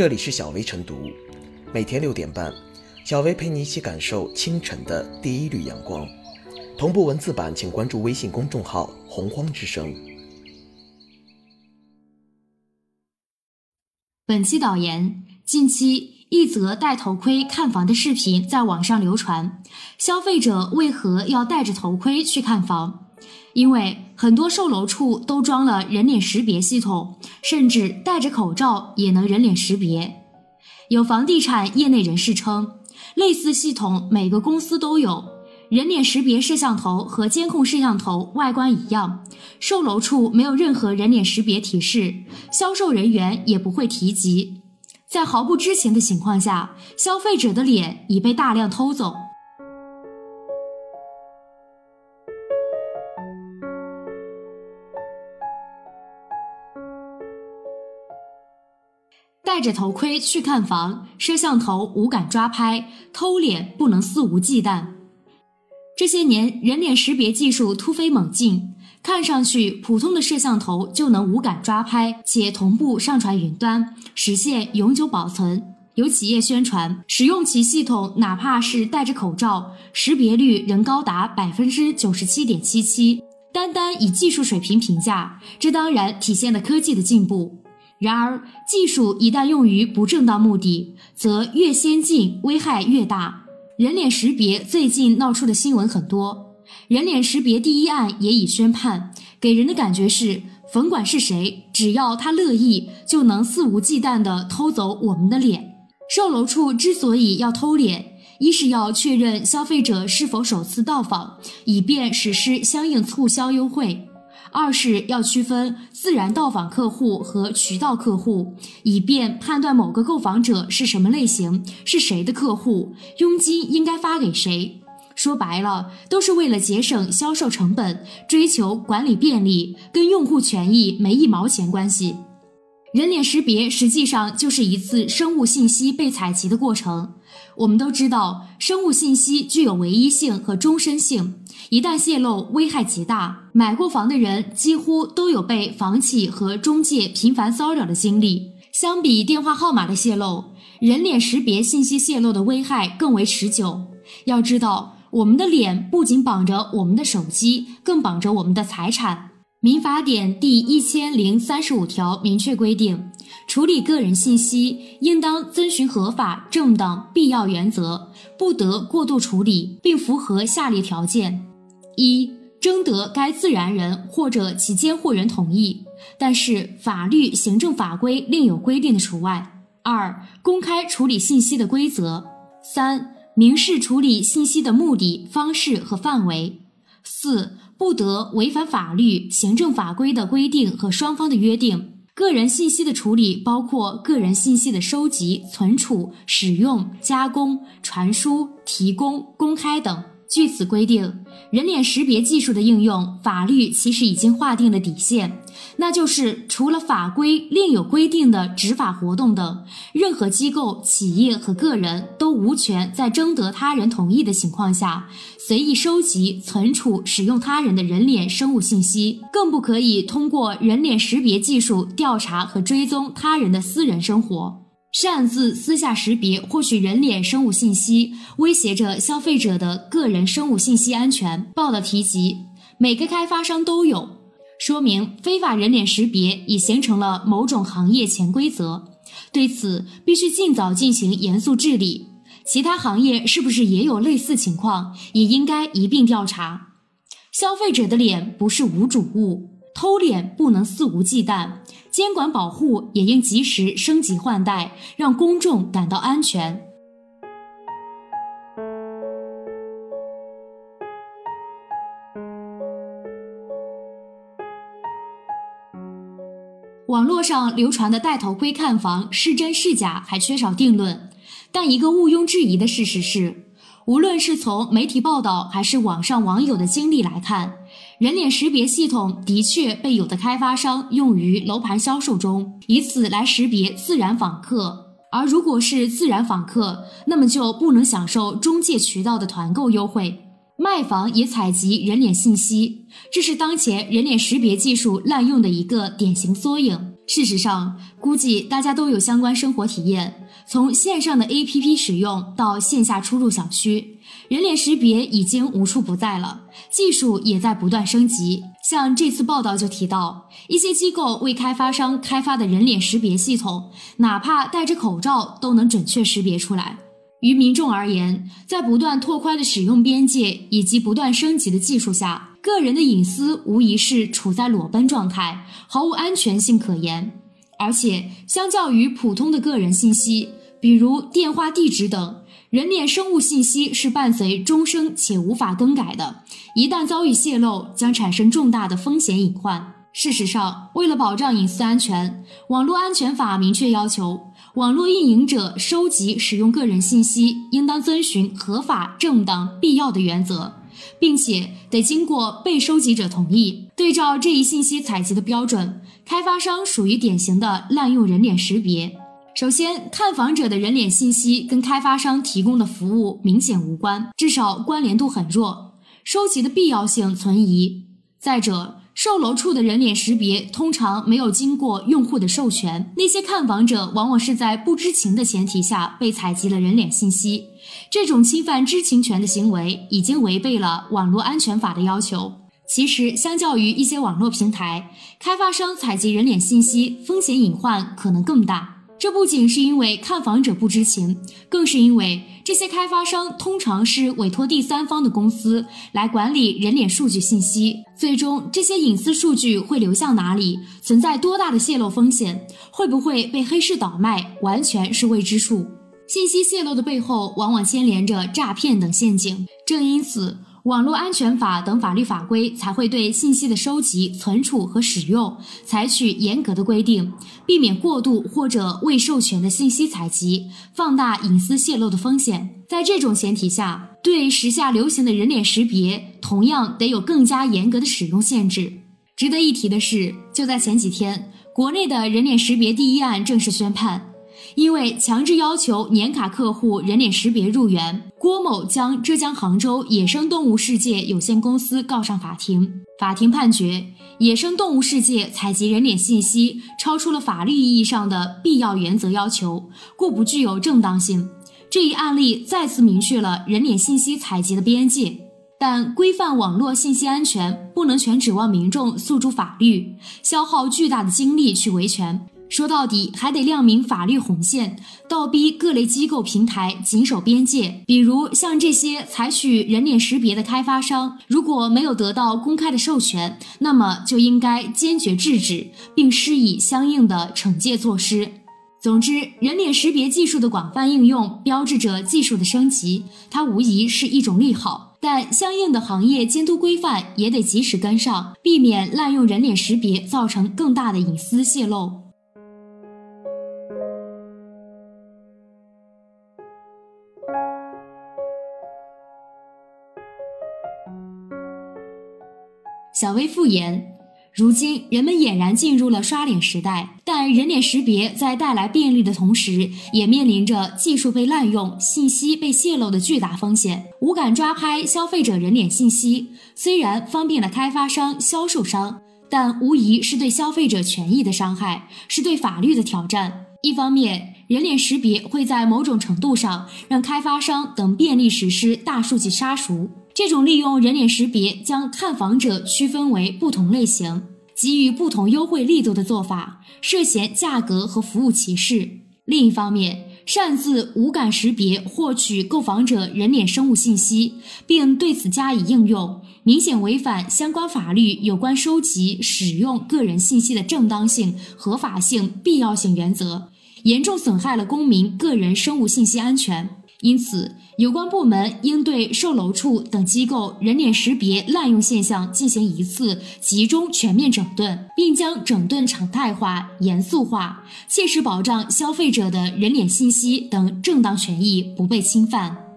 这里是小薇晨读，每天六点半，小薇陪你一起感受清晨的第一缕阳光。同步文字版，请关注微信公众号“洪荒之声”。本期导言：近期一则戴头盔看房的视频在网上流传，消费者为何要戴着头盔去看房？因为很多售楼处都装了人脸识别系统，甚至戴着口罩也能人脸识别。有房地产业内人士称，类似系统每个公司都有，人脸识别摄像头和监控摄像头外观一样，售楼处没有任何人脸识别提示，销售人员也不会提及。在毫不知情的情况下，消费者的脸已被大量偷走。戴着头盔去看房，摄像头无感抓拍，偷脸不能肆无忌惮。这些年，人脸识别技术突飞猛进，看上去普通的摄像头就能无感抓拍，且同步上传云端，实现永久保存。有企业宣传，使用其系统，哪怕是戴着口罩，识别率仍高达百分之九十七点七七。单单以技术水平评价，这当然体现了科技的进步。然而，技术一旦用于不正当目的，则越先进危害越大。人脸识别最近闹出的新闻很多，人脸识别第一案也已宣判，给人的感觉是，甭管是谁，只要他乐意，就能肆无忌惮地偷走我们的脸。售楼处之所以要偷脸，一是要确认消费者是否首次到访，以便实施相应促销优惠。二是要区分自然到访客户和渠道客户，以便判断某个购房者是什么类型，是谁的客户，佣金应该发给谁。说白了，都是为了节省销售成本，追求管理便利，跟用户权益没一毛钱关系。人脸识别实际上就是一次生物信息被采集的过程。我们都知道，生物信息具有唯一性和终身性，一旦泄露，危害极大。买过房的人几乎都有被房企和中介频繁骚扰的经历。相比电话号码的泄露，人脸识别信息泄露的危害更为持久。要知道，我们的脸不仅绑着我们的手机，更绑着我们的财产。民法典第一千零三十五条明确规定，处理个人信息应当遵循合法、正当、必要原则，不得过度处理，并符合下列条件：一、征得该自然人或者其监护人同意，但是法律、行政法规另有规定的除外；二、公开处理信息的规则；三、明示处理信息的目的、方式和范围；四。不得违反法律、行政法规的规定和双方的约定。个人信息的处理包括个人信息的收集、存储、使用、加工、传输、提供、公开等。据此规定，人脸识别技术的应用，法律其实已经划定了底线，那就是除了法规另有规定的执法活动等，任何机构、企业和个人都无权在征得他人同意的情况下，随意收集、存储、使用他人的人脸生物信息，更不可以通过人脸识别技术调查和追踪他人的私人生活。擅自私下识别、获取人脸生物信息，威胁着消费者的个人生物信息安全。报道提及，每个开发商都有，说明非法人脸识别已形成了某种行业潜规则。对此，必须尽早进行严肃治理。其他行业是不是也有类似情况，也应该一并调查。消费者的脸不是无主物，偷脸不能肆无忌惮。监管保护也应及时升级换代，让公众感到安全。网络上流传的戴头盔看房是真是假，还缺少定论。但一个毋庸置疑的事实是。无论是从媒体报道还是网上网友的经历来看，人脸识别系统的确被有的开发商用于楼盘销售中，以此来识别自然访客。而如果是自然访客，那么就不能享受中介渠道的团购优惠。卖房也采集人脸信息，这是当前人脸识别技术滥用的一个典型缩影。事实上，估计大家都有相关生活体验，从线上的 APP 使用到线下出入小区，人脸识别已经无处不在了，技术也在不断升级。像这次报道就提到，一些机构为开发商开发的人脸识别系统，哪怕戴着口罩都能准确识别出来。于民众而言，在不断拓宽的使用边界以及不断升级的技术下，个人的隐私无疑是处在裸奔状态，毫无安全性可言。而且，相较于普通的个人信息，比如电话、地址等，人脸生物信息是伴随终生且无法更改的，一旦遭遇泄露，将产生重大的风险隐患。事实上，为了保障隐私安全，网络安全法明确要求，网络运营者收集、使用个人信息，应当遵循合法、正当、必要的原则，并且得经过被收集者同意。对照这一信息采集的标准，开发商属于典型的滥用人脸识别。首先，看房者的人脸信息跟开发商提供的服务明显无关，至少关联度很弱，收集的必要性存疑。再者，售楼处的人脸识别通常没有经过用户的授权，那些看房者往往是在不知情的前提下被采集了人脸信息。这种侵犯知情权的行为已经违背了网络安全法的要求。其实，相较于一些网络平台，开发商采集人脸信息风险隐患可能更大。这不仅是因为看房者不知情，更是因为这些开发商通常是委托第三方的公司来管理人脸数据信息。最终，这些隐私数据会流向哪里，存在多大的泄露风险，会不会被黑市倒卖，完全是未知数。信息泄露的背后，往往牵连着诈骗等陷阱。正因此，网络安全法等法律法规才会对信息的收集、存储和使用采取严格的规定，避免过度或者未授权的信息采集，放大隐私泄露的风险。在这种前提下，对时下流行的人脸识别，同样得有更加严格的使用限制。值得一提的是，就在前几天，国内的人脸识别第一案正式宣判。因为强制要求年卡客户人脸识别入园，郭某将浙江杭州野生动物世界有限公司告上法庭。法庭判决，野生动物世界采集人脸信息超出了法律意义上的必要原则要求，故不具有正当性。这一案例再次明确了人脸信息采集的边界。但规范网络信息安全，不能全指望民众诉诸法律，消耗巨大的精力去维权。说到底，还得亮明法律红线，倒逼各类机构平台谨守边界。比如，像这些采取人脸识别的开发商，如果没有得到公开的授权，那么就应该坚决制止，并施以相应的惩戒措施。总之，人脸识别技术的广泛应用，标志着技术的升级，它无疑是一种利好。但相应的行业监督规范也得及时跟上，避免滥用人脸识别造成更大的隐私泄露。小薇复言，如今人们俨然进入了刷脸时代，但人脸识别在带来便利的同时，也面临着技术被滥用、信息被泄露的巨大风险。无感抓拍消费者人脸信息，虽然方便了开发商、销售商，但无疑是对消费者权益的伤害，是对法律的挑战。一方面，人脸识别会在某种程度上让开发商等便利实施大数据杀熟。这种利用人脸识别将看房者区分为不同类型，给予不同优惠力度的做法，涉嫌价格和服务歧视。另一方面，擅自无感识别获取购房者人脸生物信息，并对此加以应用，明显违反相关法律有关收集、使用个人信息的正当性、合法性、必要性原则，严重损害了公民个人生物信息安全。因此，有关部门应对售楼处等机构人脸识别滥用现象进行一次集中全面整顿，并将整顿常态化、严肃化，切实保障消费者的人脸信息等正当权益不被侵犯。